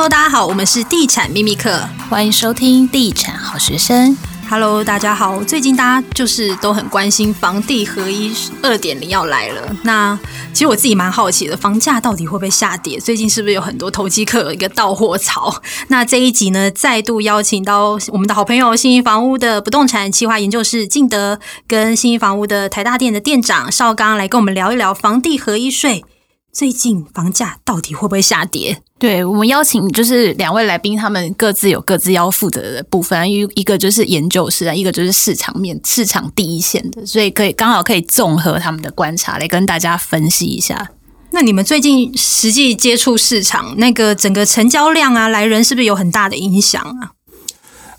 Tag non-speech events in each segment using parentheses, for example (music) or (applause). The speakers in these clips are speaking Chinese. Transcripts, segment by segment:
Hello，大家好，我们是地产秘密课，欢迎收听地产好学生。Hello，大家好，最近大家就是都很关心房地合一二点零要来了。那其实我自己蛮好奇的，房价到底会不会下跌？最近是不是有很多投机客有一个到货潮？那这一集呢，再度邀请到我们的好朋友信义房屋的不动产企划研究室敬德，跟信义房屋的台大店的店长邵刚来跟我们聊一聊房地合一税。最近房价到底会不会下跌？对，我们邀请就是两位来宾，他们各自有各自要负责的部分，一一个就是研究室啊，一个就是市场面、市场第一线的，所以可以刚好可以综合他们的观察来跟大家分析一下。那你们最近实际接触市场，那个整个成交量啊，来人是不是有很大的影响啊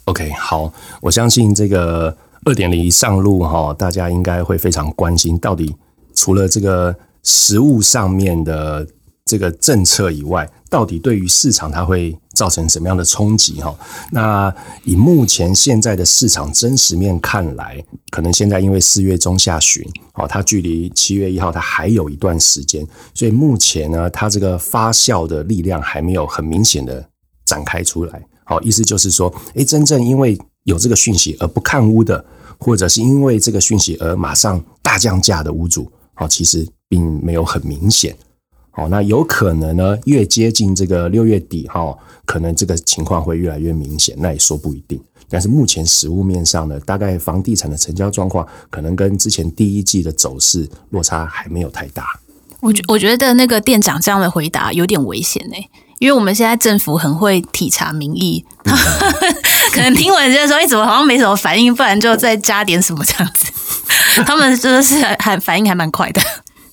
？OK，好，我相信这个二点零上路哈，大家应该会非常关心，到底除了这个。实物上面的这个政策以外，到底对于市场它会造成什么样的冲击？哈，那以目前现在的市场真实面看来，可能现在因为四月中下旬，哦，它距离七月一号它还有一段时间，所以目前呢，它这个发酵的力量还没有很明显的展开出来。好，意思就是说，诶，真正因为有这个讯息而不看屋的，或者是因为这个讯息而马上大降价的屋主，好，其实。并没有很明显，好，那有可能呢，越接近这个六月底哈，可能这个情况会越来越明显，那也说不一定。但是目前实物面上呢，大概房地产的成交状况，可能跟之前第一季的走势落差还没有太大。我觉我觉得那个店长这样的回答有点危险呢，因为我们现在政府很会体察民意，嗯、(laughs) 可能听完就说，哎，怎么好像没什么反应，不然就再加点什么这样子。他们真的是还反应还蛮快的。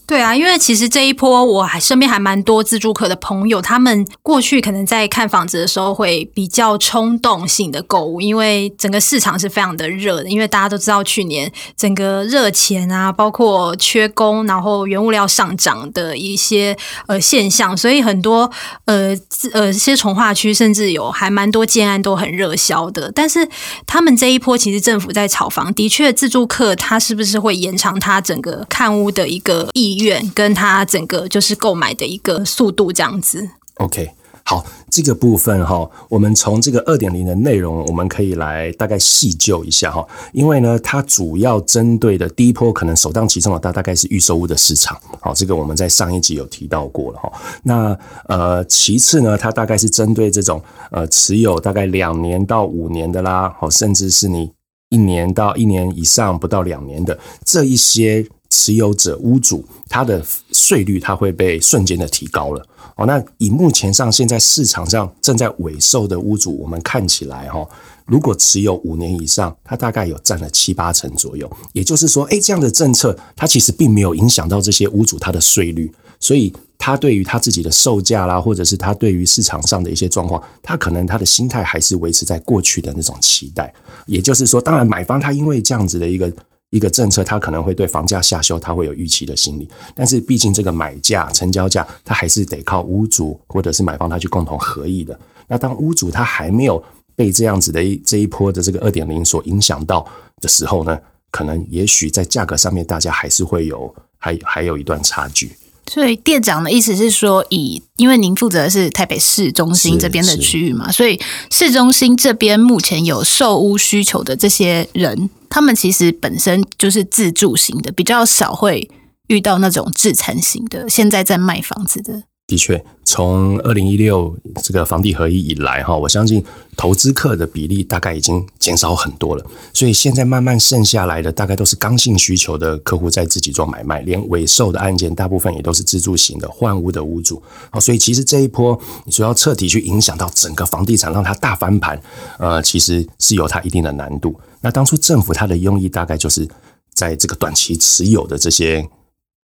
对啊，因为其实这一波我还身边还蛮多自助客的朋友，他们过去可能在看房子的时候会比较冲动性的购物，因为整个市场是非常的热的，因为大家都知道去年整个热钱啊，包括缺工，然后原物料上涨的一些呃现象，所以很多呃呃一些从化区甚至有还蛮多建案都很热销的。但是他们这一波其实政府在炒房，的确自助客他是不是会延长他整个看屋的一个意愿跟他整个就是购买的一个速度这样子。OK，好，这个部分哈，我们从这个二点零的内容，我们可以来大概细究一下哈。因为呢，它主要针对的第一波可能首当其冲的大大概是预售屋的市场。好，这个我们在上一集有提到过了哈。那呃，其次呢，它大概是针对这种呃持有大概两年到五年的啦，好，甚至是你一年到一年以上不到两年的这一些。持有者屋主，他的税率他会被瞬间的提高了哦。那以目前上现在市场上正在尾售的屋主，我们看起来哈，如果持有五年以上，他大概有占了七八成左右。也就是说，诶，这样的政策，它其实并没有影响到这些屋主他的税率，所以他对于他自己的售价啦，或者是他对于市场上的一些状况，他可能他的心态还是维持在过去的那种期待。也就是说，当然买方他因为这样子的一个。一个政策，它可能会对房价下修，它会有预期的心理。但是，毕竟这个买价、成交价，它还是得靠屋主或者是买方他去共同合意的。那当屋主他还没有被这样子的这一波的这个二点零所影响到的时候呢，可能也许在价格上面，大家还是会有还还有一段差距。所以店长的意思是说，以因为您负责的是台北市中心这边的区域嘛，所以市中心这边目前有售屋需求的这些人。他们其实本身就是自住型的，比较少会遇到那种自产型的。现在在卖房子的，的确，从二零一六这个房地合一以来，哈，我相信投资客的比例大概已经减少很多了。所以现在慢慢剩下来的，大概都是刚性需求的客户在自己做买卖，连尾售的案件，大部分也都是自住型的换屋的屋主。好，所以其实这一波，你说要彻底去影响到整个房地产，让它大翻盘，呃，其实是有它一定的难度。那当初政府它的用意大概就是在这个短期持有的这些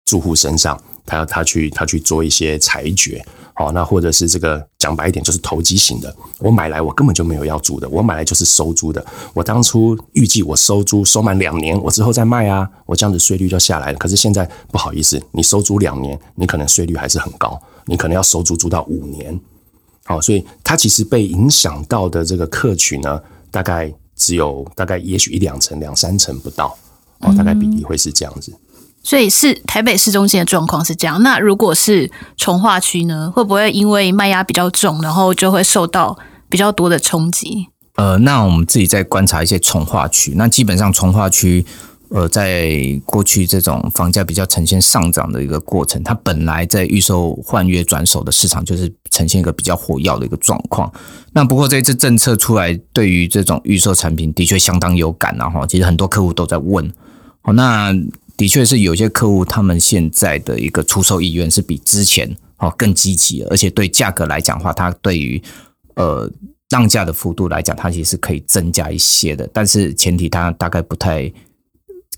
住户身上，他要他去他去做一些裁决，好，那或者是这个讲白一点就是投机型的，我买来我根本就没有要住的，我买来就是收租的，我当初预计我收租收满两年，我之后再卖啊，我这样子税率就下来了。可是现在不好意思，你收租两年，你可能税率还是很高，你可能要收租租到五年，好，所以它其实被影响到的这个客群呢，大概。只有大概也许一两成、两三成不到哦，大概比例会是这样子。所以是台北市中心的状况是这样。那如果是从化区呢？会不会因为卖压比较重，然后就会受到比较多的冲击？呃，那我们自己再观察一些从化区。那基本上从化区，呃，在过去这种房价比较呈现上涨的一个过程，它本来在预售换约转手的市场就是呈现一个比较活跃的一个状况。那不过这次政策出来，对于这种预售产品的确相当有感，然后其实很多客户都在问。好，那。的确是有些客户，他们现在的一个出售意愿是比之前哦更积极，而且对价格来讲的话，它对于呃让价的幅度来讲，它其实是可以增加一些的。但是前提，他大概不太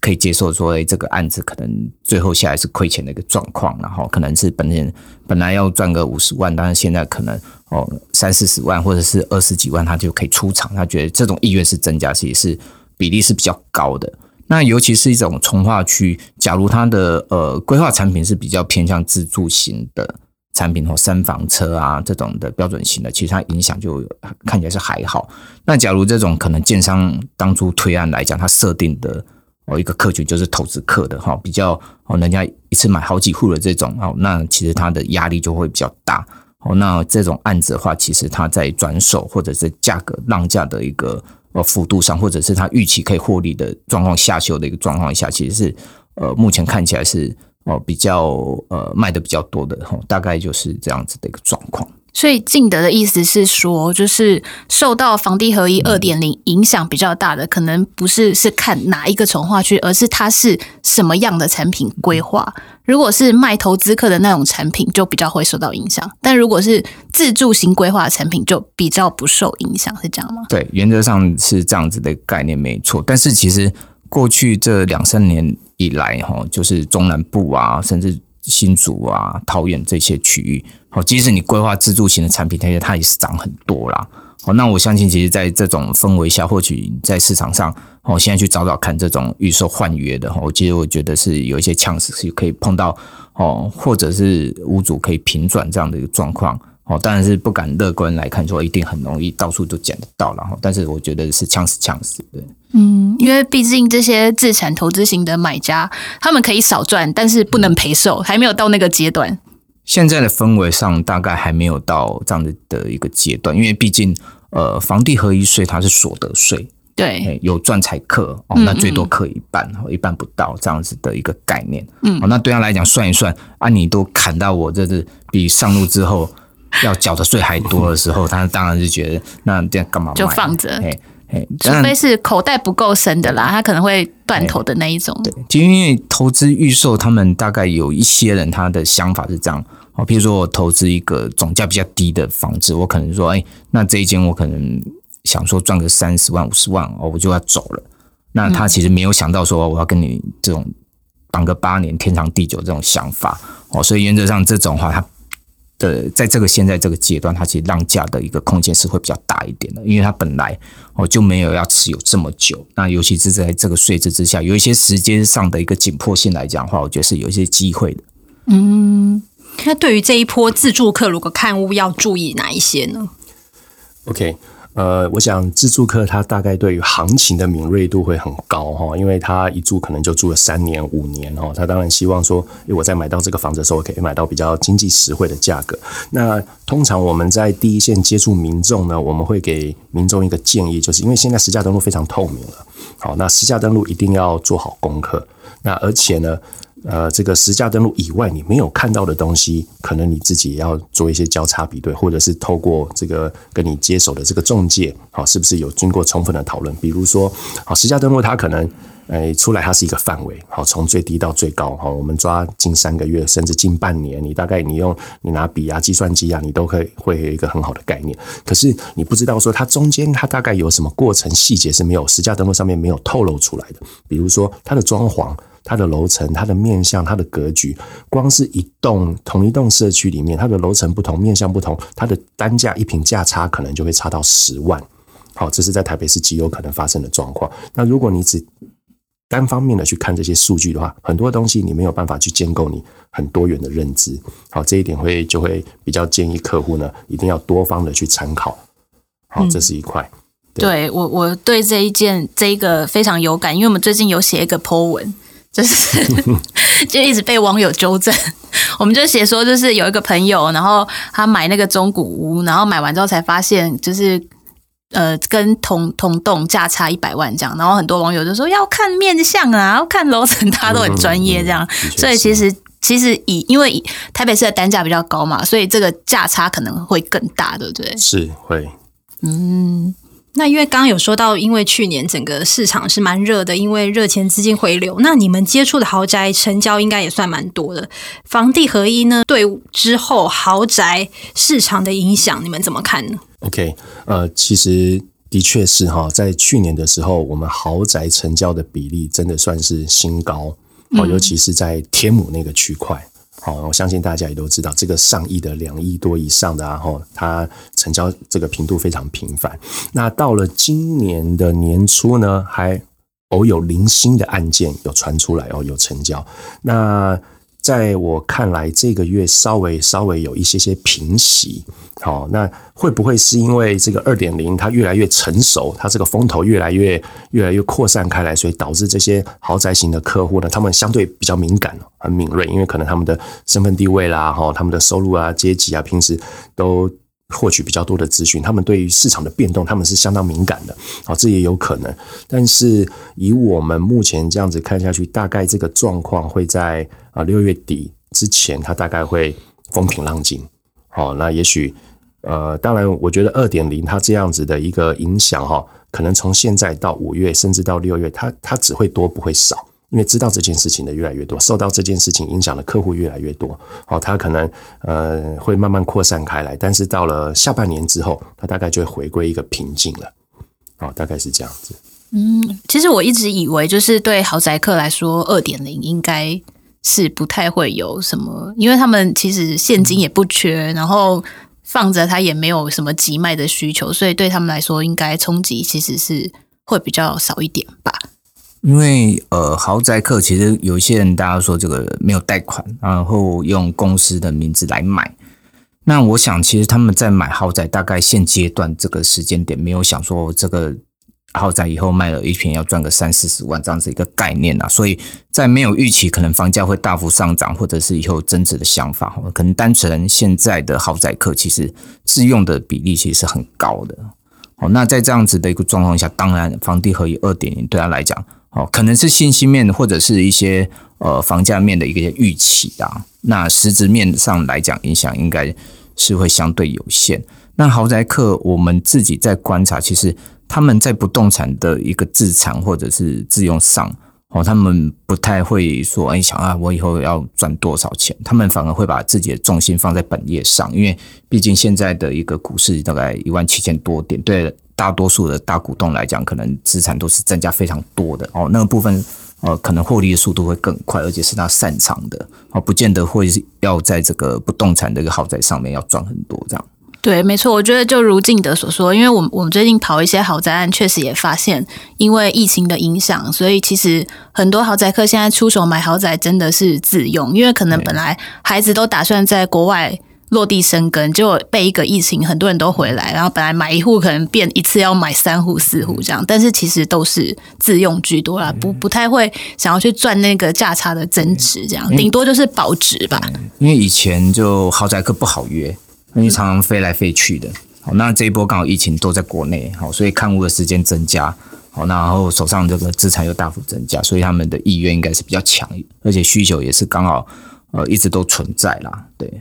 可以接受说，哎，这个案子可能最后下来是亏钱的一个状况，然后可能是本人本来要赚个五十万，但是现在可能哦三四十万或者是二十几万，他就可以出场。他觉得这种意愿是增加，其实是比例是比较高的。那尤其是一种重化区，假如它的呃规划产品是比较偏向自住型的产品或三房车啊这种的标准型的，其实它影响就看起来是还好。那假如这种可能建商当初推案来讲，它设定的哦一个客群就是投资客的哈，比较哦人家一次买好几户的这种哦，那其实它的压力就会比较大哦。那这种案子的话，其实它在转手或者是价格让价的一个。呃，幅度上，或者是他预期可以获利的状况下修的一个状况下，其实是呃，目前看起来是哦比较呃卖的比较多的哈，大概就是这样子的一个状况。所以敬德的意思是说，就是受到房地合一二点零影响比较大的，可能不是是看哪一个从化区，而是它是什么样的产品规划。如果是卖投资客的那种产品，就比较会受到影响；但如果是自住型规划的产品，就比较不受影响，是这样吗？对，原则上是这样子的概念，没错。但是其实过去这两三年以来，哈，就是中南部啊，甚至。新竹啊、桃园这些区域，好，即使你规划自住型的产品，它也它也是涨很多啦。好，那我相信，其实，在这种氛围下，或许在市场上，我现在去找找看这种预售换约的，我其实我觉得是有一些 chance 是可以碰到哦，或者是屋主可以平转这样的一个状况。哦，当然是不敢乐观来看，说一定很容易到处都捡得到，然后，但是我觉得是呛死呛死，对，嗯，因为毕竟这些自产投资型的买家，他们可以少赚，但是不能赔售，还没有到那个阶段。现在的氛围上，大概还没有到这样的的一个阶段，因为毕竟，呃，房地合一税它是所得税，对，有赚才克哦，那最多克一半，嗯嗯，一半不到这样子的一个概念，嗯，哦，那对他来讲算一算，啊，你都砍到我这是比上路之后。(laughs) 要缴的税还多的时候，他当然是觉得那这样干嘛？就放着，除非是口袋不够深的啦，他可能会断头的那一种。对，就因为投资预售，他们大概有一些人他的想法是这样哦，比如说我投资一个总价比较低的房子，我可能说，哎，那这一间我可能想说赚个三十万、五十万哦，我就要走了。那他其实没有想到说我要跟你这种绑个八年天长地久这种想法哦，所以原则上这种话他。的，在这个现在这个阶段，它其实让价的一个空间是会比较大一点的，因为它本来哦就没有要持有这么久，那尤其是在这个税制之下，有一些时间上的一个紧迫性来讲的话，我觉得是有一些机会的。嗯，那对于这一波自助客，如果看屋要注意哪一些呢？OK。呃，我想自住客他大概对于行情的敏锐度会很高哈，因为他一住可能就住了三年五年哦，他当然希望说，我在买到这个房子的时候，可以买到比较经济实惠的价格。那通常我们在第一线接触民众呢，我们会给民众一个建议，就是因为现在实价登录非常透明了，好，那实价登录一定要做好功课，那而且呢。呃，这个实价登录以外，你没有看到的东西，可能你自己也要做一些交叉比对，或者是透过这个跟你接手的这个中介，好，是不是有经过充分的讨论？比如说，好，实价登录它可能，诶，出来它是一个范围，好，从最低到最高，好，我们抓近三个月，甚至近半年，你大概你用你拿笔啊、计算机啊，你都可以会有一个很好的概念。可是你不知道说它中间它大概有什么过程细节是没有实价登录上面没有透露出来的，比如说它的装潢。它的楼层、它的面向、它的格局，光是一栋同一栋社区里面，它的楼层不同、面向不同，它的单价一平价差可能就会差到十万。好，这是在台北市极有可能发生的状况。那如果你只单方面的去看这些数据的话，很多东西你没有办法去建构你很多元的认知。好，这一点会就会比较建议客户呢，一定要多方的去参考。好，这是一块。嗯、对，对我我对这一件这一个非常有感，因为我们最近有写一个 po 文。就是 (laughs) 就一直被网友纠正。(laughs) 我们就写说，就是有一个朋友，然后他买那个中古屋，然后买完之后才发现，就是呃，跟同同栋价差一百万这样。然后很多网友就说要看面相啊，要看楼层，大家都很专业这样。所以其实其实以因为台北市的单价比较高嘛，所以这个价差可能会更大，对不对？是会，嗯。那因为刚刚有说到，因为去年整个市场是蛮热的，因为热钱资金回流。那你们接触的豪宅成交应该也算蛮多的。房地合一呢，对之后豪宅市场的影响，你们怎么看呢？OK，呃，其实的确是哈，在去年的时候，我们豪宅成交的比例真的算是新高哦，尤其是在天母那个区块。好，我相信大家也都知道，这个上亿的两亿多以上的，啊，哈它成交这个频度非常频繁。那到了今年的年初呢，还偶有零星的案件有传出来哦，有成交。那在我看来，这个月稍微稍微有一些些平息。好，那会不会是因为这个二点零它越来越成熟，它这个风头越来越越来越扩散开来，所以导致这些豪宅型的客户呢，他们相对比较敏感、很敏锐，因为可能他们的身份地位啦，哈，他们的收入啊、阶级啊，平时都获取比较多的资讯，他们对于市场的变动，他们是相当敏感的。好，这也有可能。但是以我们目前这样子看下去，大概这个状况会在啊六月底之前，它大概会风平浪静。好，那也许。呃，当然，我觉得二点零它这样子的一个影响哈，可能从现在到五月，甚至到六月，它它只会多不会少，因为知道这件事情的越来越多，受到这件事情影响的客户越来越多，好，它可能呃会慢慢扩散开来，但是到了下半年之后，它大概就会回归一个平静了，好，大概是这样子。嗯，其实我一直以为就是对豪宅客来说，二点零应该是不太会有什么，因为他们其实现金也不缺，然后。放着它也没有什么急卖的需求，所以对他们来说，应该冲击其实是会比较少一点吧。因为呃，豪宅客其实有一些人，大家说这个没有贷款，然后用公司的名字来买。那我想，其实他们在买豪宅，大概现阶段这个时间点，没有想说这个。豪宅以后卖了一平要赚个三四十万这样子一个概念啊，所以在没有预期可能房价会大幅上涨，或者是以后增值的想法，可能单纯现在的豪宅客其实自用的比例其实是很高的。哦，那在这样子的一个状况下，当然房地合一二点零对他来讲，哦，可能是信息面或者是一些呃房价面的一个预期啊，那实质面上来讲影响应该是会相对有限。那豪宅客我们自己在观察，其实。他们在不动产的一个自产或者是自用上，哦，他们不太会说，哎，想啊，我以后要赚多少钱？他们反而会把自己的重心放在本业上，因为毕竟现在的一个股市大概一万七千多点，对大多数的大股东来讲，可能资产都是增加非常多的哦。那个部分，呃，可能获利的速度会更快，而且是他擅长的，哦，不见得会要在这个不动产的一个豪宅上面要赚很多这样。对，没错，我觉得就如敬德所说，因为我们我们最近跑一些豪宅案，确实也发现，因为疫情的影响，所以其实很多豪宅客现在出手买豪宅真的是自用，因为可能本来孩子都打算在国外落地生根，结果被一个疫情，很多人都回来，然后本来买一户可能变一次要买三户四户这样，但是其实都是自用居多啦，不不太会想要去赚那个价差的增值，这样顶多就是保值吧。因为以前就豪宅客不好约。因为常常飞来飞去的，好，那这一波刚好疫情都在国内，好，所以看屋的时间增加，好，那然后手上这个资产又大幅增加，所以他们的意愿应该是比较强，而且需求也是刚好，呃，一直都存在啦，对。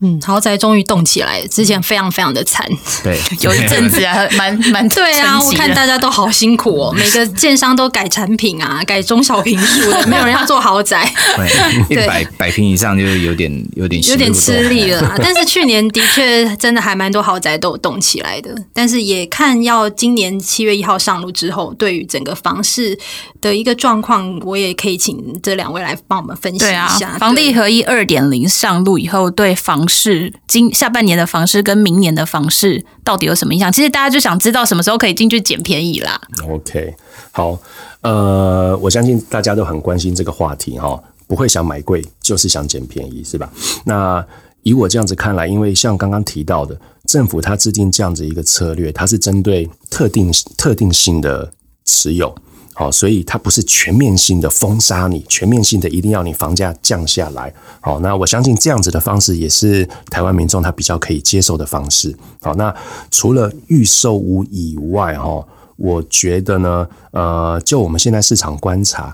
嗯，豪宅终于动起来了，之前非常非常的惨，对，(laughs) 有一阵子啊，蛮蛮对啊，我看大家都好辛苦哦，每个建商都改产品啊，改中小平数的，(laughs) 没有人要做豪宅，对，(laughs) 一百百平以上就有点有点有点吃力了。但是去年的确真的还蛮多豪宅都有动起来的，但是也看要今年七月一号上路之后，对于整个房市的一个状况，我也可以请这两位来帮我们分析一下。啊，房地合一二点零上路以后，对房市今下半年的房市跟明年的房市到底有什么影响？其实大家就想知道什么时候可以进去捡便宜啦。OK，好，呃，我相信大家都很关心这个话题哈，不会想买贵，就是想捡便宜，是吧？那以我这样子看来，因为像刚刚提到的，政府它制定这样子一个策略，它是针对特定特定性的持有。好，所以它不是全面性的封杀你，全面性的一定要你房价降下来。好，那我相信这样子的方式也是台湾民众他比较可以接受的方式。好，那除了预售屋以外，哈，我觉得呢，呃，就我们现在市场观察，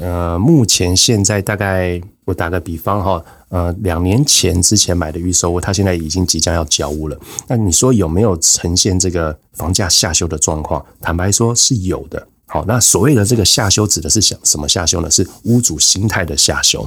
呃，目前现在大概我打个比方哈，呃，两年前之前买的预售屋，它现在已经即将要交屋了。那你说有没有呈现这个房价下修的状况？坦白说是有的。好，那所谓的这个下修指的是想什么下修呢？是屋主心态的下修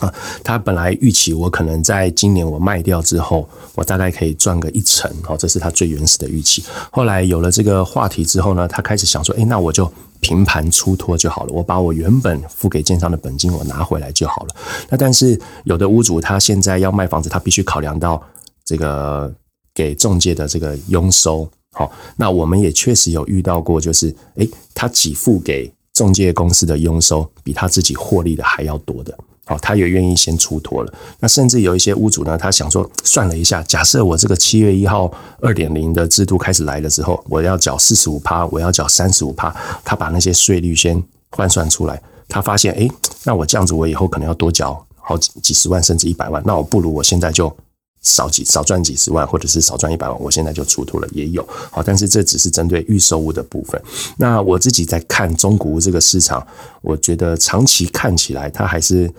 啊。他本来预期我可能在今年我卖掉之后，我大概可以赚个一成，好，这是他最原始的预期。后来有了这个话题之后呢，他开始想说，诶，那我就平盘出脱就好了，我把我原本付给建商的本金我拿回来就好了。那但是有的屋主他现在要卖房子，他必须考量到这个给中介的这个佣收。好，那我们也确实有遇到过，就是诶，他给付给中介公司的佣收比他自己获利的还要多的，好，他也愿意先出脱了。那甚至有一些屋主呢，他想说，算了一下，假设我这个七月一号二点零的制度开始来了之后，我要缴四十五趴，我要缴三十五趴，他把那些税率先换算出来，他发现，诶，那我这样子，我以后可能要多缴好几几十万，甚至一百万，那我不如我现在就。少几少赚几十万，或者是少赚一百万，我现在就出土了，也有好，但是这只是针对预售屋的部分。那我自己在看中古屋这个市场，我觉得长期看起来，它还是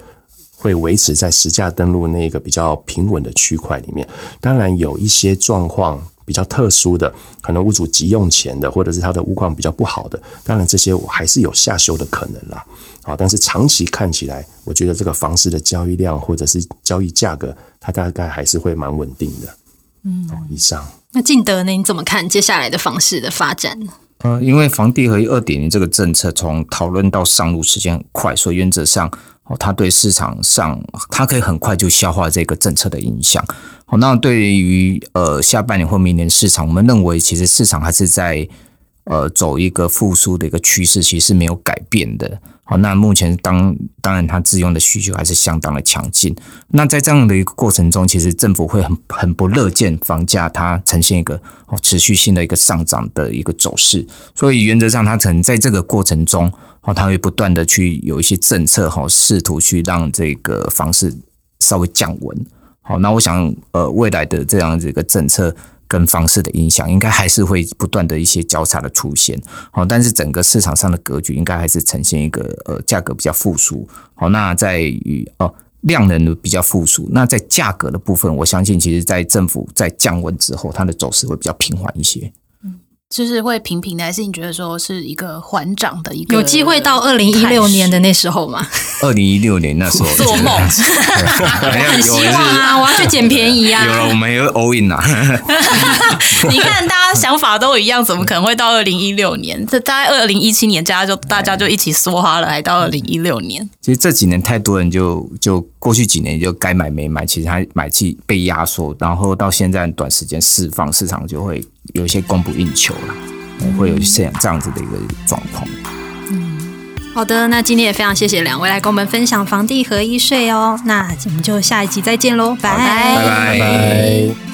会维持在实价登录那个比较平稳的区块里面。当然有一些状况比较特殊的，可能屋主急用钱的，或者是他的屋况比较不好的，当然这些我还是有下修的可能啦。好，但是长期看起来，我觉得这个房市的交易量或者是交易价格，它大概还是会蛮稳定的。嗯，以上。那进德呢？你怎么看接下来的房市的发展呢？呃，因为房地合一二点零这个政策从讨论到上路时间很快，所以原则上，哦，它对市场上它可以很快就消化这个政策的影响。好，那对于呃下半年或明年市场，我们认为其实市场还是在呃走一个复苏的一个趋势，其实是没有改变的。好，那目前当当然，它自用的需求还是相当的强劲。那在这样的一个过程中，其实政府会很很不乐见房价它呈现一个持续性的一个上涨的一个走势。所以原则上，它可能在这个过程中，它会不断的去有一些政策，哈，试图去让这个房市稍微降温。好，那我想，呃，未来的这样子一个政策。跟方式的影响，应该还是会不断的一些交叉的出现，好，但是整个市场上的格局应该还是呈现一个呃价格比较复苏，好，那在于哦量能比较复苏，那在价格的部分，我相信其实在政府在降温之后，它的走势会比较平缓一些。就是会平平的，还是你觉得说是一个缓涨的一个？有机会到二零一六年的那时候吗？二零一六年那时候做梦，很 (laughs) 希望啊！我要去捡便宜啊！有了，我们有 all in 啊！(laughs) 你看，大家想法都一样，怎么可能会到二零一六年？这大概二零一七年，大家就大家就一起梭哈了，还到二零一六年。其实这几年太多人就就过去几年就该买没买，其实他买气被压缩，然后到现在短时间释放，市场就会。有一些供不应求了，会有这样这样子的一个状况。嗯，好的，那今天也非常谢谢两位来跟我们分享房地合一税哦。那我们就下一集再见喽，拜拜拜拜。